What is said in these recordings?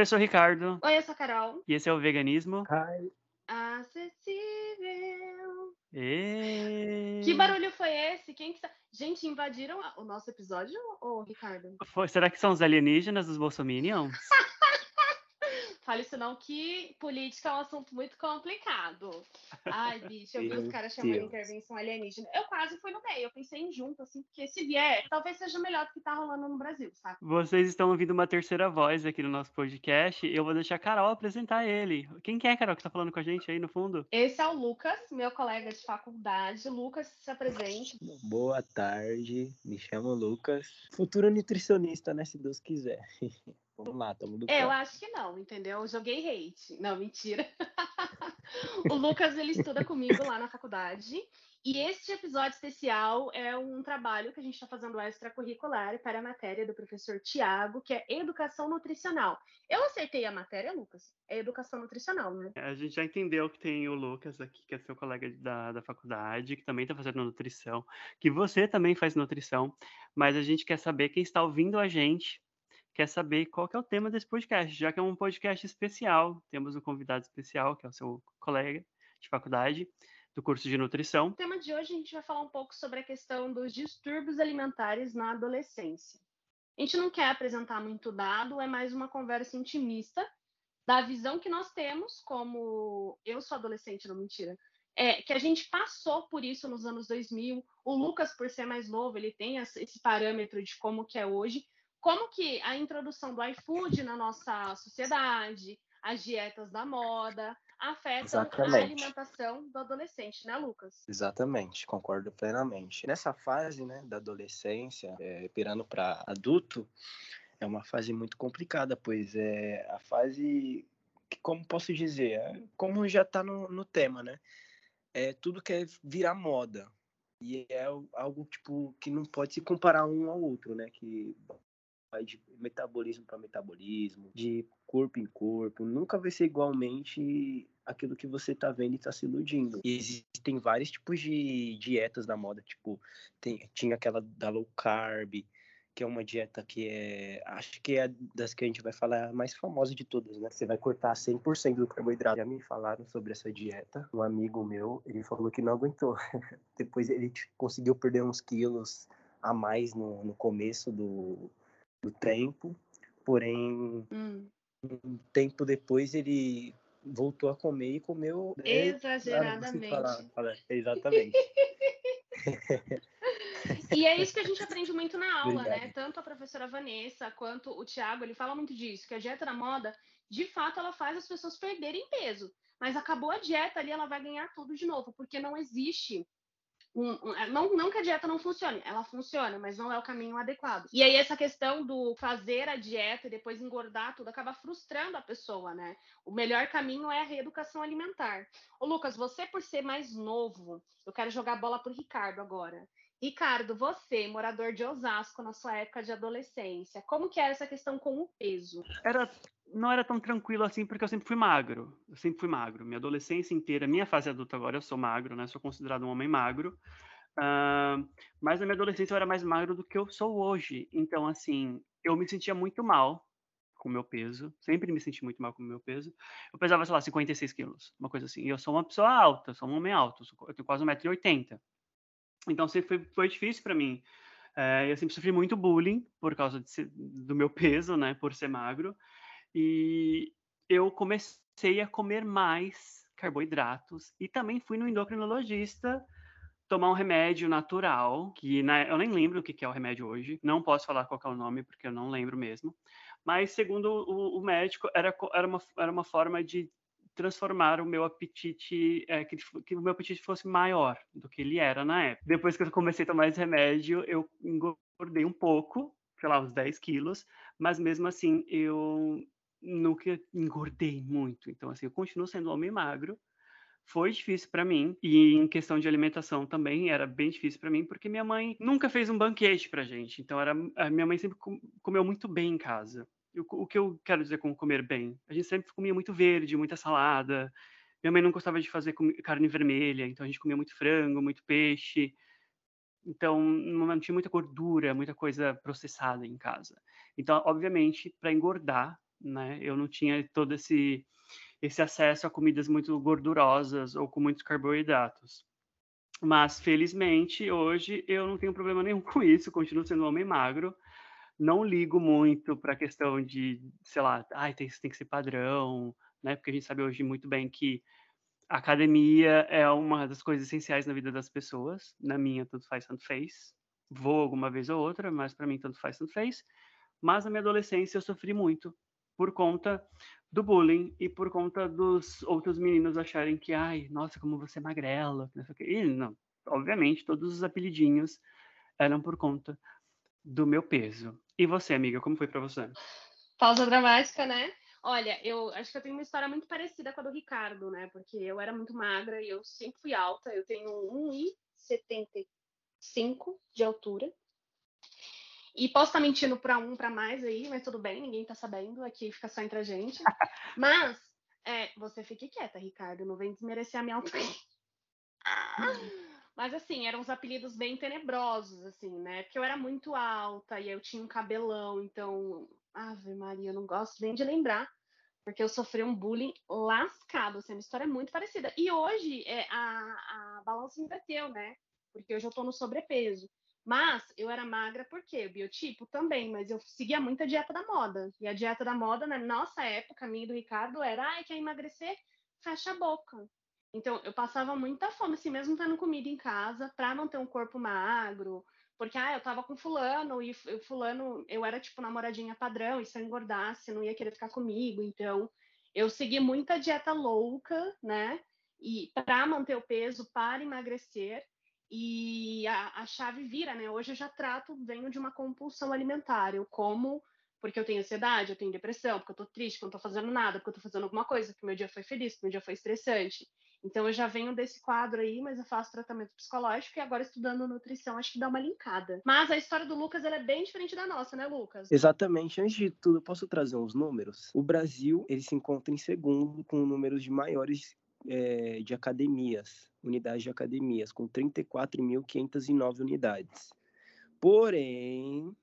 Oi, eu sou o Ricardo. Oi, eu sou a Carol. E esse é o Veganismo. Hi. Acessível. E... Que barulho foi esse? Quem que tá... Gente, invadiram o nosso episódio, ô Ricardo? Foi- será que são os alienígenas dos Bolsominions? Fale isso não, que política é um assunto muito complicado. Ai, bicho, eu vi os caras chamando Deus. intervenção alienígena. Eu quase fui no meio, eu pensei em junto, assim, porque se vier, talvez seja melhor do que tá rolando no Brasil, sabe? Vocês estão ouvindo uma terceira voz aqui no nosso podcast. Eu vou deixar a Carol apresentar ele. Quem que é, Carol, que tá falando com a gente aí no fundo? Esse é o Lucas, meu colega de faculdade. Lucas, se apresente. Boa tarde, me chamo Lucas. Futuro nutricionista, né? Se Deus quiser. Vamos lá, tamo do É, eu acho que não, entendeu? Eu joguei hate. Não, mentira. o Lucas, ele estuda comigo lá na faculdade. E este episódio especial é um trabalho que a gente está fazendo extracurricular para a matéria do professor Tiago, que é Educação Nutricional. Eu acertei a matéria, Lucas? É Educação Nutricional, né? A gente já entendeu que tem o Lucas aqui, que é seu colega da, da faculdade, que também tá fazendo nutrição, que você também faz nutrição, mas a gente quer saber quem está ouvindo a gente, quer saber qual que é o tema desse podcast, já que é um podcast especial. Temos um convidado especial, que é o seu colega de faculdade, do curso de nutrição. No tema de hoje, a gente vai falar um pouco sobre a questão dos distúrbios alimentares na adolescência. A gente não quer apresentar muito dado, é mais uma conversa intimista da visão que nós temos, como eu sou adolescente, não mentira, é que a gente passou por isso nos anos 2000. O Lucas, por ser mais novo, ele tem esse parâmetro de como que é hoje, como que a introdução do iFood na nossa sociedade, as dietas da moda, afetam a Exatamente. alimentação do adolescente, né, Lucas? Exatamente, concordo plenamente. Nessa fase, né, da adolescência, é, pirando para adulto, é uma fase muito complicada, pois é a fase que, como posso dizer, é, como já tá no, no tema, né? É tudo quer virar moda. E é al- algo tipo que não pode se comparar um ao outro, né? Que vai de metabolismo para metabolismo, de corpo em corpo, nunca vai ser igualmente aquilo que você tá vendo e tá se iludindo. E existem vários tipos de dietas na moda, tipo, tem, tinha aquela da low carb, que é uma dieta que é, acho que é das que a gente vai falar a mais famosa de todas, né? Você vai cortar 100% do carboidrato. Já me falaram sobre essa dieta. Um amigo meu, ele falou que não aguentou. Depois ele conseguiu perder uns quilos a mais no, no começo do, do tempo, porém Hum, um tempo depois ele voltou a comer e comeu é, exageradamente. fala- fala- exatamente E é isso que a gente aprende muito na aula, né? Tanto a professora Vanessa quanto o Tiago, ele fala muito disso, que a dieta da moda, de fato, ela faz as pessoas perderem peso. Mas acabou a dieta ali, ela vai ganhar tudo de novo, porque não existe. Um- é, não, não que a dieta não funcione, ela funciona, mas não é o caminho adequado. E aí, essa questão do fazer a dieta e depois engordar tudo acaba frustrando a pessoa, né? O melhor caminho é a reeducação alimentar. Ô, Lucas, você, por ser mais novo, eu quero jogar a bola pro Ricardo agora. Ricardo, você, morador de Osasco na sua época de adolescência, como que era essa questão com o peso? Era, não era tão tranquilo assim, porque eu sempre fui magro. Eu sempre fui magro. Minha adolescência inteira, minha fase adulta agora, eu sou magro, né? Sou considerado um homem magro. Ah, mas na minha adolescência eu era mais magro do que eu sou hoje. Então, assim, eu me sentia muito mal com o meu peso. Sempre me senti muito mal com o meu peso. Eu pesava, sei lá, 56 quilos, uma coisa assim. E eu sou uma pessoa alta, sou um homem alto. Eu tenho quase 1,80m. Então, sempre foi, foi difícil para mim. Eh, eu sempre sofri muito bullying por causa de do meu peso, né? Por ser magro. E eu comecei a comer mais carboidratos e também fui no endocrinologista tomar um remédio natural, que na- eu nem lembro o que que é o remédio hoje, não posso falar qual é o nome porque eu não lembro mesmo, mas segundo o, o médico, era, era, uma, era uma forma de transformar o meu apetite, é, que, que o meu apetite fosse maior do que ele era na época. Depois que eu comecei a tomar esse remédio, eu engordei um pouco, sei lá, uns 10 quilos, mas mesmo assim eu nunca engordei muito. Então, assim, eu continuo sendo um homem magro. Foi difícil para mim e em questão de alimentação também era bem difícil para mim porque minha mãe nunca fez um banquete pra gente. Então era a minha mãe sempre com- comeu muito bem em casa. E O, que eu quero dizer com comer bem? A gente sempre comia muito verde, muita salada. Minha mãe não gostava de fazer carne vermelha, então a gente comia muito frango, muito peixe. Então não tinha muita gordura, muita coisa processada em casa. Então, obviamente, para engordar, né? Eu não tinha todo esse esse acesso a comidas muito gordurosas ou com muitos carboidratos. Mas felizmente hoje eu não tenho problema nenhum com isso, continuo sendo um homem magro. Não ligo muito para a questão de, sei lá, ai, tem, tem que ser padrão, né? Porque a gente sabe hoje muito bem que a academia é uma das coisas essenciais na vida das pessoas. Na minha, tanto faz, tanto fez. Vou alguma vez ou outra, mas para mim, tanto faz, tanto fez. Mas na minha adolescência eu sofri muito por conta do bullying e por conta dos outros meninos acharem que, ai, nossa, como você é magrela. E não, obviamente, todos os apelidinhos eram por conta do meu peso. E você, amiga, como foi para você? Pausa dramática, né? Olha, eu acho que eu tenho uma história muito parecida com a do Ricardo, né? Porque eu era muito magra e eu sempre fui alta. Eu tenho 1,75 de altura. E posso estar mentindo para um, para mais aí, mas tudo bem, ninguém está sabendo. Aqui fica só entre a gente. Mas, é, você fique quieta, Ricardo. Não vem desmerecer a minha altura. Mas assim, eram uns apelidos bem tenebrosos, assim, né? Porque eu era muito alta e eu tinha um cabelão, então Ave Maria, eu não gosto nem de lembrar, porque eu sofri um bullying lascado, assim, uma história muito parecida. E hoje é, a, a balança inverteu, né? Porque hoje eu tô no sobrepeso. Mas eu era magra porque o biotipo também, mas eu seguia muito a dieta da moda. E a dieta da moda, na nossa época, a minha e do Ricardo, era, ai, quer emagrecer? Fecha a boca. Então, eu passava muita fome, assim, mesmo tendo comida em casa, para manter um corpo magro, porque, ah, eu tava com fulano e fulano, eu era tipo namoradinha padrão, e se eu engordasse, não ia querer ficar comigo. Então, eu segui muita dieta louca, né? E para manter o peso, para emagrecer. E a, a, chave vira, né? Hoje eu já trato, venho de uma compulsão alimentar. Eu como porque eu tenho ansiedade, eu tenho depressão, porque eu tô triste, porque eu não tô fazendo nada, porque eu tô fazendo alguma coisa, porque meu dia foi feliz, porque meu dia foi estressante. Então eu já venho desse quadro aí, mas eu faço tratamento psicológico e agora estudando nutrição acho que dá uma linkada. Mas a história do Lucas é bem diferente da nossa, né, Lucas? Exatamente. Antes de tudo, posso trazer uns números? O Brasil ele se encontra em segundo com números de maiores é, de academias, unidades de academias, com 34.509 unidades. Porém,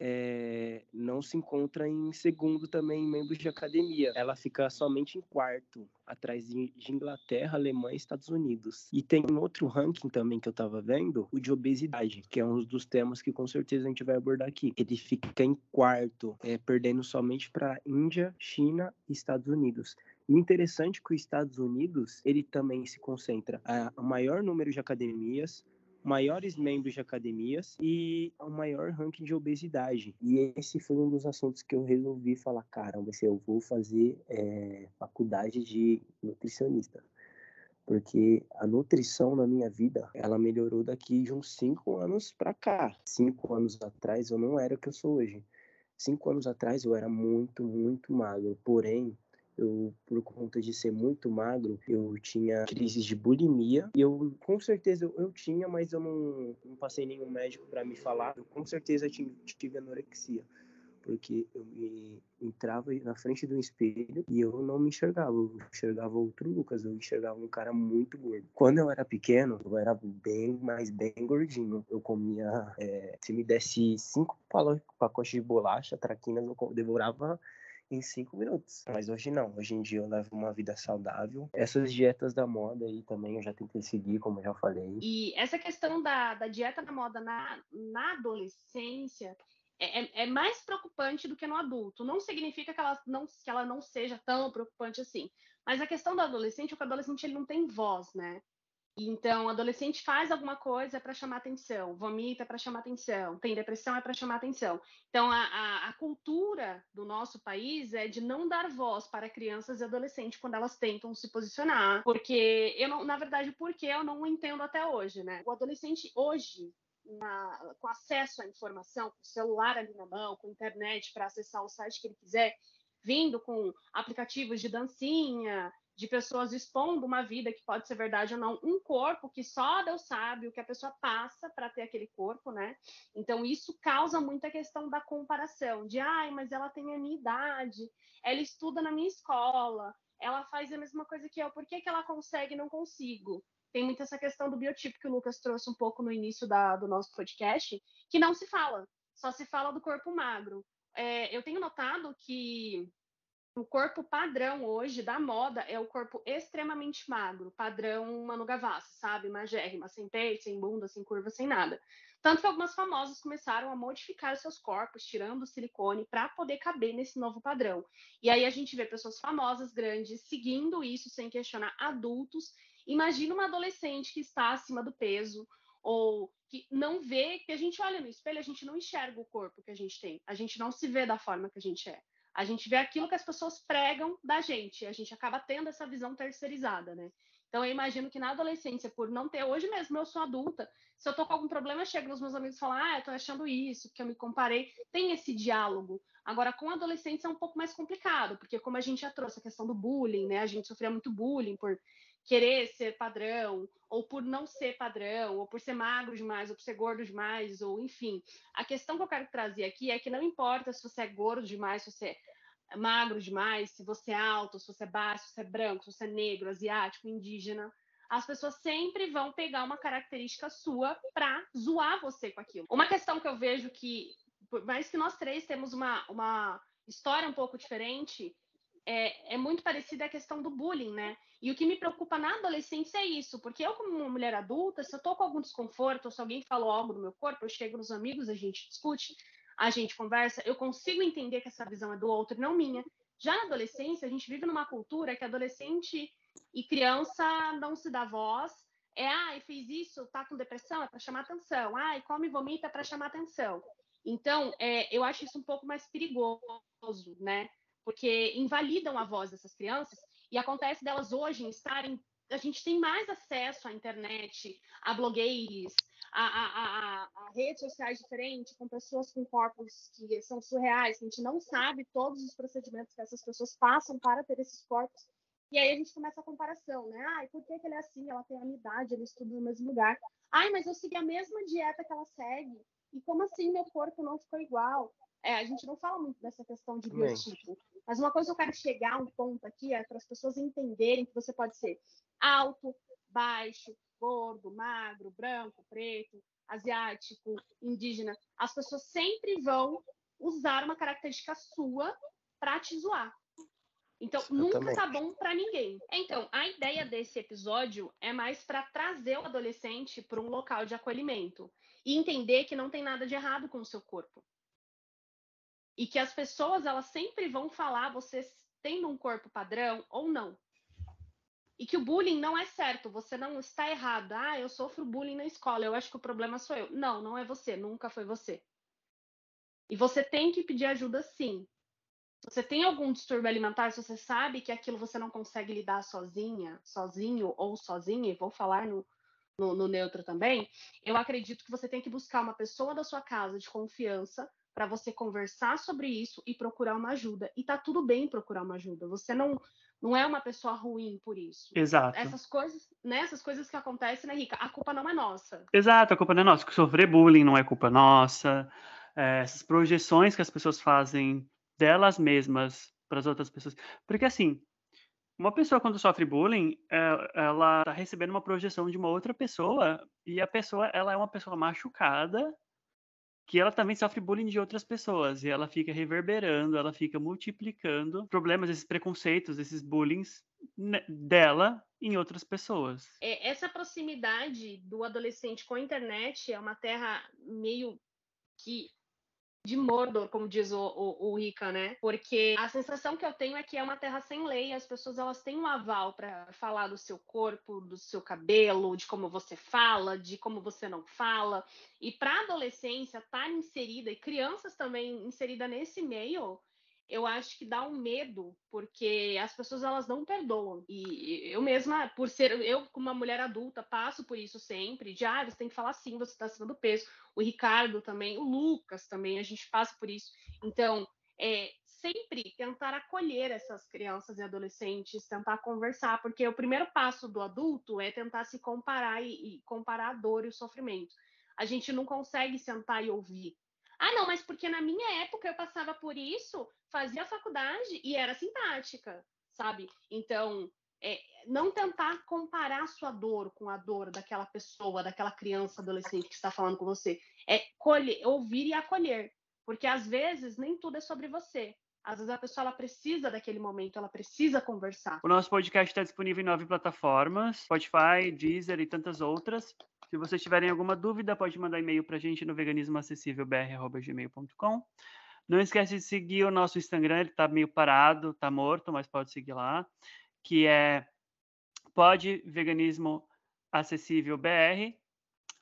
é, não se encontra em segundo também em membros de academia. Ela fica somente em quarto, atrás de, Inglaterra, Alemanha e Estados Unidos. E tem um outro ranking também que eu estava vendo, o de obesidade, que é um dos temas que com certeza a gente vai abordar aqui. Ele fica em quarto, é, perdendo somente para Índia, China e Estados Unidos. O interessante é que os Estados Unidos, ele também se concentra a maior número de academias, maiores membros de academias e o maior ranking de obesidade. E esse foi um dos assuntos que eu resolvi falar, caramba, se eu vou fazer é, faculdade de nutricionista. Porque a nutrição na minha vida, ela melhorou daqui de uns cinco anos para cá. Cinco anos atrás eu não era o que eu sou hoje. Cinco anos atrás eu era muito, muito magro. Porém, eu, por conta de ser muito magro, eu tinha crises de bulimia. E eu, com certeza, eu, eu tinha, mas eu não, não passei nenhum médico para me falar. Eu, com certeza, tive, tive anorexia porque eu me entrava na frente do espelho e eu não me enxergava, eu enxergava outro Lucas, eu enxergava um cara muito gordo. Quando eu era pequeno, eu era bem, mais bem gordinho. Eu comia, é, se me desse cinco pacotes de bolacha, traquinas, eu devorava em cinco minutos. Mas hoje não. Hoje em dia eu levo uma vida saudável. Essas dietas da moda aí também eu já tentei seguir, como eu já falei. E essa questão da, da dieta da moda na, na adolescência é, é, é mais preocupante do que no adulto. Não significa que ela não, que ela não seja tão preocupante assim. Mas a questão do adolescente é que o adolescente ele não tem voz, né? Então, o adolescente faz alguma coisa para chamar atenção, vomita para chamar atenção, tem depressão é para chamar atenção. Então, a, a, a, cultura do nosso país é de não dar voz para crianças e adolescentes quando elas tentam se posicionar, porque eu não, na verdade, porque eu não entendo até hoje, né? O adolescente hoje na, com acesso à informação, com o celular ali na mão, com internet para acessar o site que ele quiser, vindo com aplicativos de dancinha, de pessoas expondo uma vida que pode ser verdade ou não, um corpo que só Deus sabe o que a pessoa passa para ter aquele corpo, né? Então isso causa muita questão da comparação, de ai, mas ela tem a minha idade, ela estuda na minha escola, ela faz a mesma coisa que eu, por que, que ela consegue e não consigo? Tem muito essa questão do biotipo que o Lucas trouxe um pouco no início da, do nosso podcast, que não se fala, só se fala do corpo magro é, eu tenho notado que o corpo padrão hoje da moda é o corpo extremamente magro, padrão Manu Gavassi, sabe? Magérrima, sem peito, sem bunda, sem curva, sem nada. Tanto que algumas famosas começaram a modificar seus corpos, tirando o silicone, para poder caber nesse novo padrão. E aí a gente vê pessoas famosas, grandes, seguindo isso sem questionar adultos. Imagina uma adolescente que está acima do peso, ou que não vê, que a gente olha no espelho, a gente não enxerga o corpo que a gente tem, a gente não se vê da forma que a gente é. A gente vê aquilo que as pessoas pregam da gente, a gente acaba tendo essa visão terceirizada, né? Então eu imagino que na adolescência, por não ter, hoje mesmo eu sou adulta, se eu tô com algum problema, eu chego nos meus amigos e falo, ah, eu tô achando isso, porque eu me comparei. Tem esse diálogo. Agora, com adolescentes é um pouco mais complicado, porque como a gente já trouxe a questão do bullying, né? A gente sofria muito bullying por querer ser padrão, ou por não ser padrão, ou por ser magro demais, ou por ser gordo demais, ou enfim. A questão que eu quero trazer aqui é que não importa se você é gordo demais, se você é magro demais, se você é alto, se você é baixo, se você é branco, se você é negro, asiático, indígena, as pessoas sempre vão pegar uma característica sua para zoar você com aquilo. Uma questão que eu vejo que, por mais que nós três temos uma, uma história um pouco diferente, é, é muito parecida a questão do bullying, né? E o que me preocupa na adolescência é isso, porque eu, como uma mulher adulta, se eu tô com algum desconforto, ou se alguém falou algo do meu corpo, eu chego nos amigos, a gente discute, a gente conversa, eu consigo entender que essa visão é do outro não minha. Já na adolescência, a gente vive numa cultura que adolescente e criança não se dá voz. É, ah, fez isso, tá com depressão, é para chamar atenção. Ah, e come e vomita é para chamar atenção. Então, é, eu acho isso um pouco mais perigoso, né? Porque invalidam a voz dessas crianças e acontece delas hoje estarem. A gente tem mais acesso à internet, a blogueiros, a, a, a, a, redes sociais diferentes, com pessoas com corpos que são surreais, a gente não sabe todos os procedimentos que essas pessoas passam para ter esses corpos. E aí a gente começa a comparação, né? Ai, por que, que ele é assim? Ela tem a minha idade, ele estuda no mesmo lugar. Ai, mas eu segui a mesma dieta que ela segue. E como assim meu corpo não ficou igual? É, a gente não fala muito dessa questão de biotipo. Mas uma coisa que eu quero chegar a um ponto aqui é para as pessoas entenderem que você pode ser alto, baixo, gordo, magro, branco, preto, asiático, indígena. As pessoas sempre vão usar uma característica sua para te zoar. Então, eu nunca também. tá bom para ninguém. Então, a ideia desse episódio é mais para trazer o adolescente para um local de acolhimento e entender que não tem nada de errado com o seu corpo. E que as pessoas, elas sempre vão falar você tendo um corpo padrão ou não. E que o bullying não é certo, você não está errado. Ah, eu sofro bullying na escola, eu acho que o problema sou eu. Não, não é você, nunca foi você. E você tem que pedir ajuda sim. Se você tem algum distúrbio alimentar, se você sabe que aquilo você não consegue lidar sozinha, sozinho ou sozinha, e vou falar no, no, no neutro também, eu acredito que você tem que buscar uma pessoa da sua casa de confiança para você conversar sobre isso e procurar uma ajuda. E tá tudo bem procurar uma ajuda. Você não não é uma pessoa ruim por isso. Exato. Essas coisas, né, essas coisas que acontecem, né, Rica? A culpa não é nossa. Exato, a culpa não é nossa. Sofrer bullying não é culpa nossa. É, essas projeções que as pessoas fazem delas mesmas para as outras pessoas. Porque assim, uma pessoa quando sofre bullying, é, ela está recebendo uma projeção de uma outra pessoa e a pessoa, ela é uma pessoa machucada que ela também sofre bullying de outras pessoas e ela fica reverberando, ela fica multiplicando problemas, esses preconceitos, esses bullying dela em outras pessoas. É, essa proximidade do adolescente com a internet é uma terra meio que de Mordor, como diz o, o, o Ica, né? Porque a sensação que eu tenho é que é uma terra sem lei, as pessoas elas têm um aval para falar do seu corpo, do seu cabelo, de como você fala, de como você não fala. E para adolescência estar tá inserida e crianças também inserida nesse meio, eu acho que dá um medo, porque as pessoas elas não perdoam. E eu mesma, por ser eu como uma mulher adulta, passo por isso sempre, de ah, você tem que falar sim, você está acima do peso. O Ricardo também, o Lucas também, a gente passa por isso. Então, é, sempre tentar acolher essas crianças e adolescentes, tentar conversar, porque o primeiro passo do adulto é tentar se comparar e, e comparar a dor e o sofrimento. A gente não consegue sentar e ouvir ah, não, mas porque na minha época eu passava por isso, fazia faculdade e era simpática, sabe? Então, é, não tentar comparar sua dor com a dor daquela pessoa, daquela criança, adolescente que está falando com você. É colher, ouvir e acolher. Porque às vezes nem tudo é sobre você. Às vezes a pessoa ela precisa daquele momento, ela precisa conversar. O nosso podcast está disponível em nove plataformas: Spotify, Deezer e tantas outras. Se vocês tiverem alguma dúvida, pode mandar e-mail para a gente no veganismoacessívelbr.gmail.com. Não esquece de seguir o nosso Instagram, ele está meio parado, está morto, mas pode seguir lá, que é pode veganismo acessível BR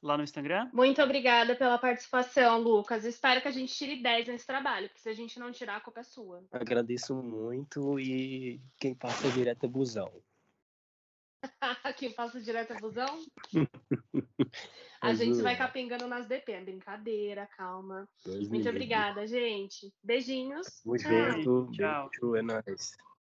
lá no Instagram. Muito obrigada pela participação, Lucas. Espero que a gente tire 10 nesse trabalho, porque se a gente não tirar, a culpa é sua. Agradeço muito e quem passa direto é busão. quem passa direto é busão? a gente vai capengando nas DP, é brincadeira, calma. Muito obrigada, gente. Beijinhos. Muito Tchau. Tchau. Tchau, é nóis.